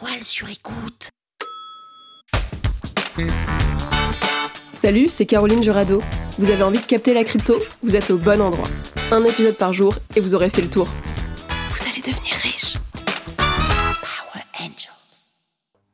La toile sur écoute. Salut, c'est Caroline Jurado. Vous avez envie de capter la crypto? Vous êtes au bon endroit. Un épisode par jour et vous aurez fait le tour. Vous allez devenir riche. Power Angels.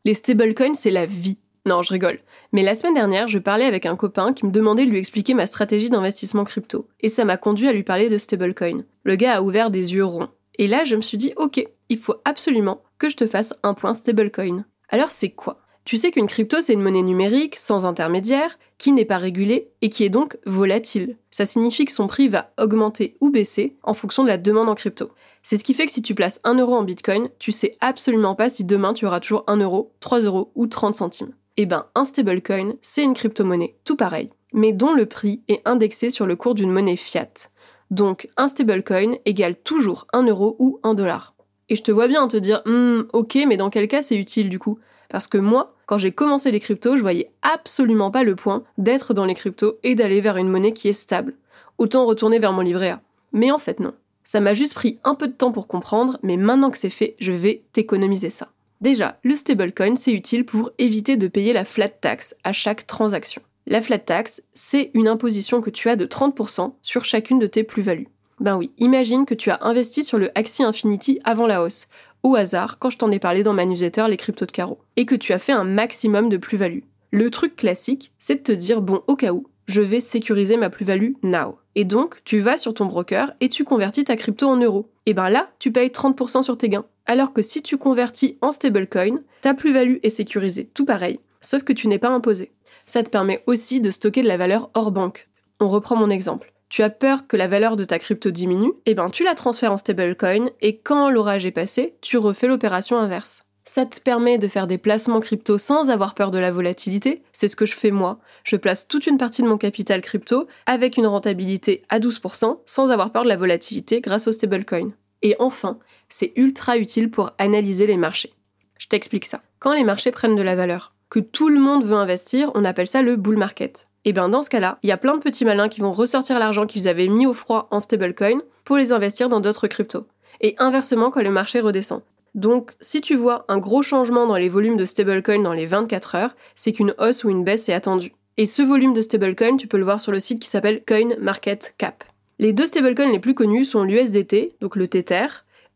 Les stablecoins, c'est la vie. Non, je rigole. Mais la semaine dernière, je parlais avec un copain qui me demandait de lui expliquer ma stratégie d'investissement crypto. Et ça m'a conduit à lui parler de stablecoin. Le gars a ouvert des yeux ronds. Et là, je me suis dit, ok, il faut absolument que je te fasse un point stablecoin. Alors c'est quoi? Tu sais qu'une crypto, c'est une monnaie numérique, sans intermédiaire, qui n'est pas régulée et qui est donc volatile. Ça signifie que son prix va augmenter ou baisser en fonction de la demande en crypto. C'est ce qui fait que si tu places 1 euro en bitcoin, tu sais absolument pas si demain tu auras toujours 1 euro, 3 euros ou 30 centimes. Eh ben, un stablecoin, c'est une crypto-monnaie, tout pareil, mais dont le prix est indexé sur le cours d'une monnaie fiat. Donc, un stablecoin égale toujours 1 euro ou 1 dollar. Et je te vois bien te dire, hmm, ok, mais dans quel cas c'est utile du coup? Parce que moi, quand j'ai commencé les cryptos, je voyais absolument pas le point d'être dans les cryptos et d'aller vers une monnaie qui est stable. Autant retourner vers mon livret A. Mais en fait non. Ça m'a juste pris un peu de temps pour comprendre, mais maintenant que c'est fait, je vais t'économiser ça. Déjà, le stablecoin, c'est utile pour éviter de payer la flat tax à chaque transaction. La flat tax, c'est une imposition que tu as de 30% sur chacune de tes plus-values. Ben oui, imagine que tu as investi sur le Axie Infinity avant la hausse, au hasard quand je t'en ai parlé dans ma newsletter Les Cryptos de Carreau, et que tu as fait un maximum de plus-value. Le truc classique, c'est de te dire bon, au cas où, je vais sécuriser ma plus-value now. Et donc, tu vas sur ton broker et tu convertis ta crypto en euros. Et ben là, tu payes 30% sur tes gains. Alors que si tu convertis en stablecoin, ta plus-value est sécurisée tout pareil, sauf que tu n'es pas imposé. Ça te permet aussi de stocker de la valeur hors banque. On reprend mon exemple tu as peur que la valeur de ta crypto diminue, eh ben tu la transfères en stablecoin et quand l'orage est passé, tu refais l'opération inverse. Ça te permet de faire des placements crypto sans avoir peur de la volatilité, c'est ce que je fais moi. Je place toute une partie de mon capital crypto avec une rentabilité à 12% sans avoir peur de la volatilité grâce au stablecoin. Et enfin, c'est ultra utile pour analyser les marchés. Je t'explique ça. Quand les marchés prennent de la valeur, que tout le monde veut investir, on appelle ça le bull market. Et bien dans ce cas-là, il y a plein de petits malins qui vont ressortir l'argent qu'ils avaient mis au froid en stablecoin pour les investir dans d'autres cryptos. Et inversement quand le marché redescend. Donc, si tu vois un gros changement dans les volumes de stablecoin dans les 24 heures, c'est qu'une hausse ou une baisse est attendue. Et ce volume de stablecoin, tu peux le voir sur le site qui s'appelle CoinMarketCap. Les deux stablecoins les plus connus sont l'USDT, donc le Tether,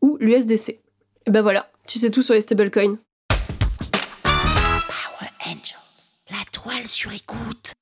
ou l'USDC. Et ben voilà, tu sais tout sur les stablecoins. Power Angels. La toile sur écoute.